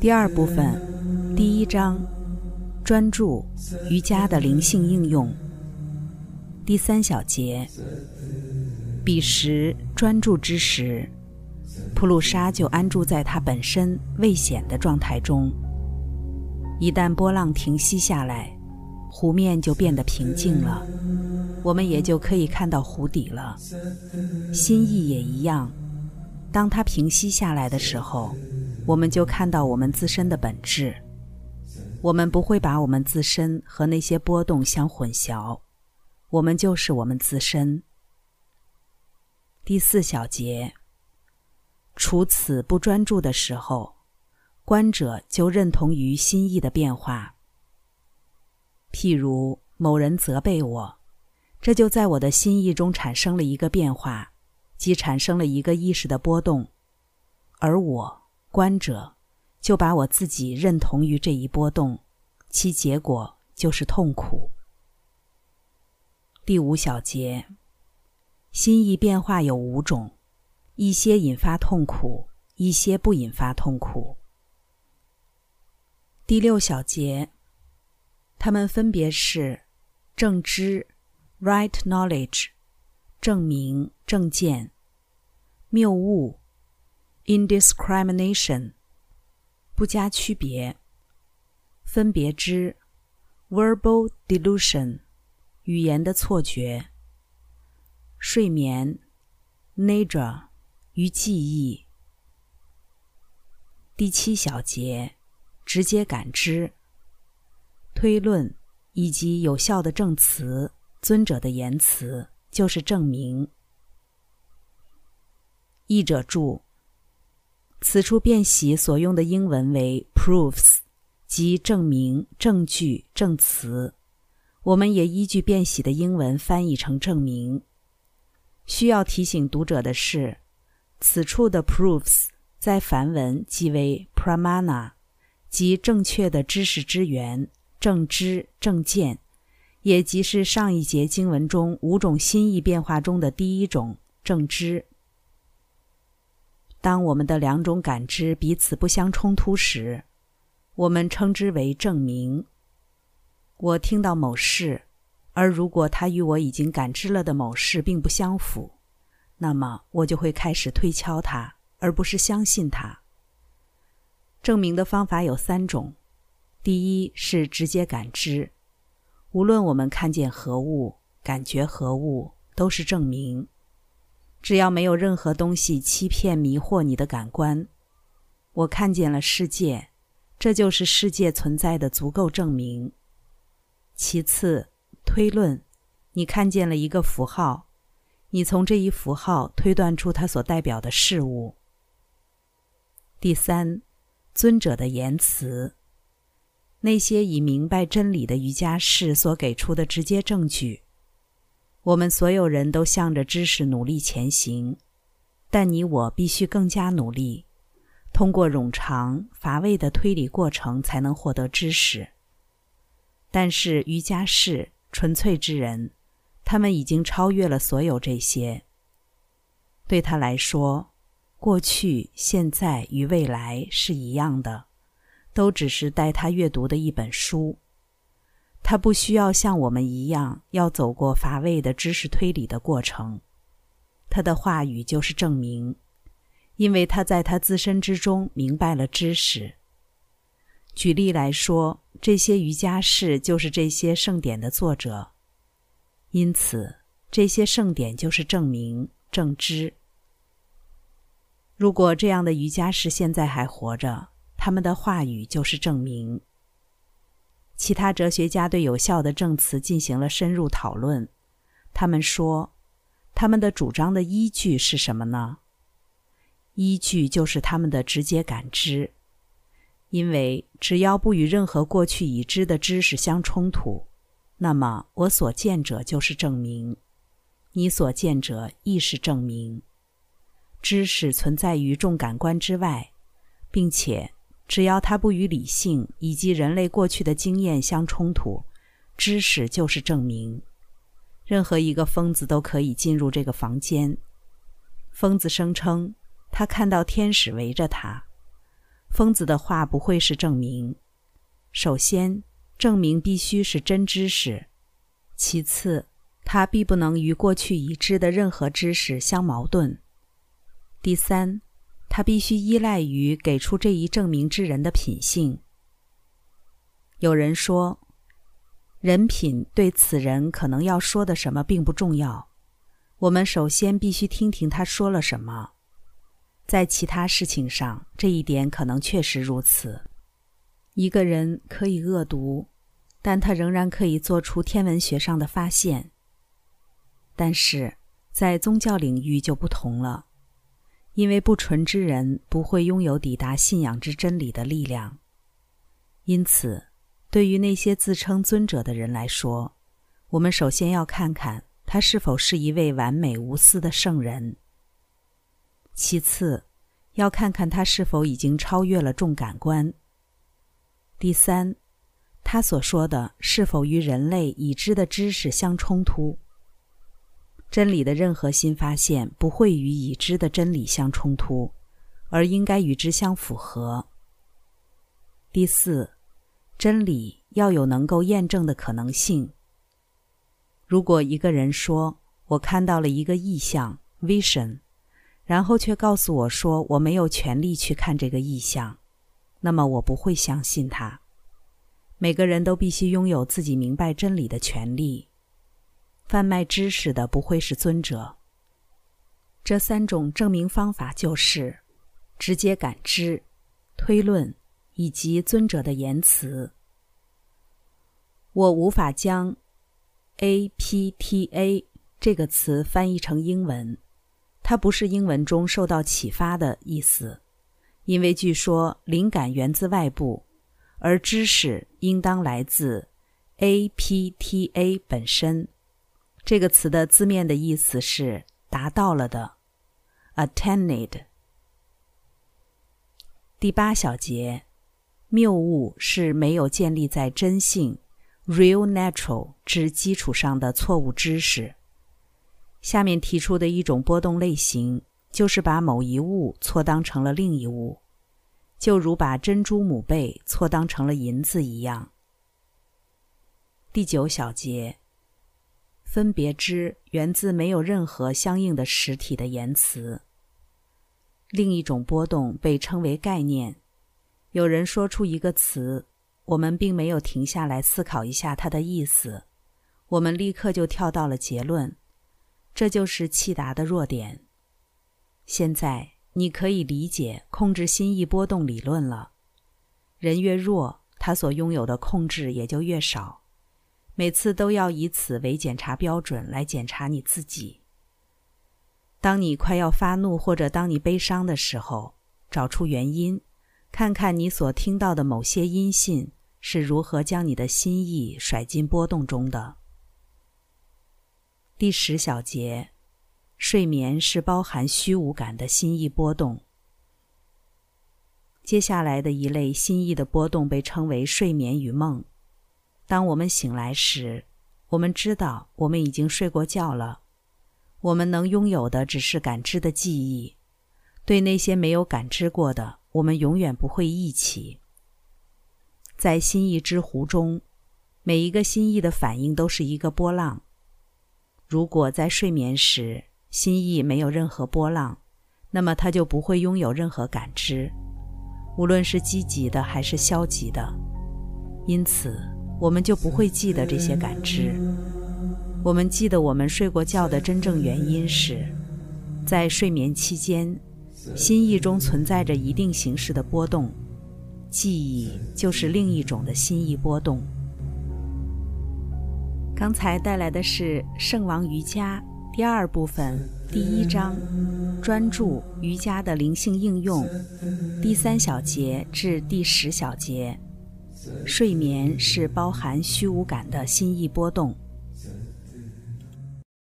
第二部分，第一章，专注瑜伽的灵性应用。第三小节，彼时专注之时，普鲁沙就安住在它本身未显的状态中。一旦波浪停息下来，湖面就变得平静了，我们也就可以看到湖底了。心意也一样，当它平息下来的时候。我们就看到我们自身的本质，我们不会把我们自身和那些波动相混淆，我们就是我们自身。第四小节，除此不专注的时候，观者就认同于心意的变化。譬如某人责备我，这就在我的心意中产生了一个变化，即产生了一个意识的波动，而我。观者就把我自己认同于这一波动，其结果就是痛苦。第五小节，心意变化有五种，一些引发痛苦，一些不引发痛苦。第六小节，它们分别是正知 （right knowledge）、证明、正见、谬误。indiscrimination，不加区别；分别之，verbal delusion，语言的错觉；睡眠，nidra，与记忆。第七小节，直接感知、推论以及有效的证词，尊者的言辞就是证明。译者注。此处辨析所用的英文为 proofs，即证明、证据、证词。我们也依据辨析的英文翻译成证明。需要提醒读者的是，此处的 proofs 在梵文即为 pramana，即正确的知识之源、正知、正见，也即是上一节经文中五种心意变化中的第一种正知。当我们的两种感知彼此不相冲突时，我们称之为证明。我听到某事，而如果它与我已经感知了的某事并不相符，那么我就会开始推敲它，而不是相信它。证明的方法有三种：第一是直接感知，无论我们看见何物、感觉何物，都是证明。只要没有任何东西欺骗、迷惑你的感官，我看见了世界，这就是世界存在的足够证明。其次，推论，你看见了一个符号，你从这一符号推断出它所代表的事物。第三，尊者的言辞，那些已明白真理的瑜伽士所给出的直接证据。我们所有人都向着知识努力前行，但你我必须更加努力，通过冗长乏味的推理过程才能获得知识。但是瑜伽士、纯粹之人，他们已经超越了所有这些。对他来说，过去、现在与未来是一样的，都只是带他阅读的一本书。他不需要像我们一样要走过乏味的知识推理的过程，他的话语就是证明，因为他在他自身之中明白了知识。举例来说，这些瑜伽士就是这些圣典的作者，因此这些圣典就是证明、正知。如果这样的瑜伽士现在还活着，他们的话语就是证明。其他哲学家对有效的证词进行了深入讨论。他们说，他们的主张的依据是什么呢？依据就是他们的直接感知，因为只要不与任何过去已知的知识相冲突，那么我所见者就是证明，你所见者亦是证明。知识存在于众感官之外，并且。只要它不与理性以及人类过去的经验相冲突，知识就是证明。任何一个疯子都可以进入这个房间。疯子声称他看到天使围着他。疯子的话不会是证明。首先，证明必须是真知识；其次，它必不能与过去已知的任何知识相矛盾；第三，他必须依赖于给出这一证明之人的品性。有人说，人品对此人可能要说的什么并不重要。我们首先必须听听他说了什么。在其他事情上，这一点可能确实如此。一个人可以恶毒，但他仍然可以做出天文学上的发现。但是在宗教领域就不同了，因为不纯之人不会拥有抵达信仰之真理的力量。因此，对于那些自称尊者的人来说，我们首先要看看他是否是一位完美无私的圣人。其次，要看看他是否已经超越了重感官。第三，他所说的是否与人类已知的知识相冲突。真理的任何新发现不会与已知的真理相冲突，而应该与之相符合。第四，真理要有能够验证的可能性。如果一个人说：“我看到了一个异象 （vision）”。然后却告诉我说我没有权利去看这个意象，那么我不会相信他。每个人都必须拥有自己明白真理的权利。贩卖知识的不会是尊者。这三种证明方法就是直接感知、推论以及尊者的言辞。我无法将 “APTA” 这个词翻译成英文。它不是英文中受到启发的意思，因为据说灵感源自外部，而知识应当来自 APTA 本身。这个词的字面的意思是“达到了的 ”，attained。第八小节，谬误是没有建立在真性 （real natural） 之基础上的错误知识。下面提出的一种波动类型，就是把某一物错当成了另一物，就如把珍珠母贝错当成了银子一样。第九小节，分别之源自没有任何相应的实体的言辞。另一种波动被称为概念。有人说出一个词，我们并没有停下来思考一下它的意思，我们立刻就跳到了结论。这就是气达的弱点。现在你可以理解控制心意波动理论了。人越弱，他所拥有的控制也就越少。每次都要以此为检查标准来检查你自己。当你快要发怒或者当你悲伤的时候，找出原因，看看你所听到的某些音信是如何将你的心意甩进波动中的。第十小节，睡眠是包含虚无感的心意波动。接下来的一类心意的波动被称为睡眠与梦。当我们醒来时，我们知道我们已经睡过觉了。我们能拥有的只是感知的记忆。对那些没有感知过的，我们永远不会忆起。在心意之湖中，每一个心意的反应都是一个波浪。如果在睡眠时心意没有任何波浪，那么它就不会拥有任何感知，无论是积极的还是消极的。因此，我们就不会记得这些感知。我们记得我们睡过觉的真正原因是，在睡眠期间，心意中存在着一定形式的波动，记忆就是另一种的心意波动。刚才带来的是《圣王瑜伽》第二部分第一章，专注瑜伽的灵性应用，第三小节至第十小节，睡眠是包含虚无感的心意波动。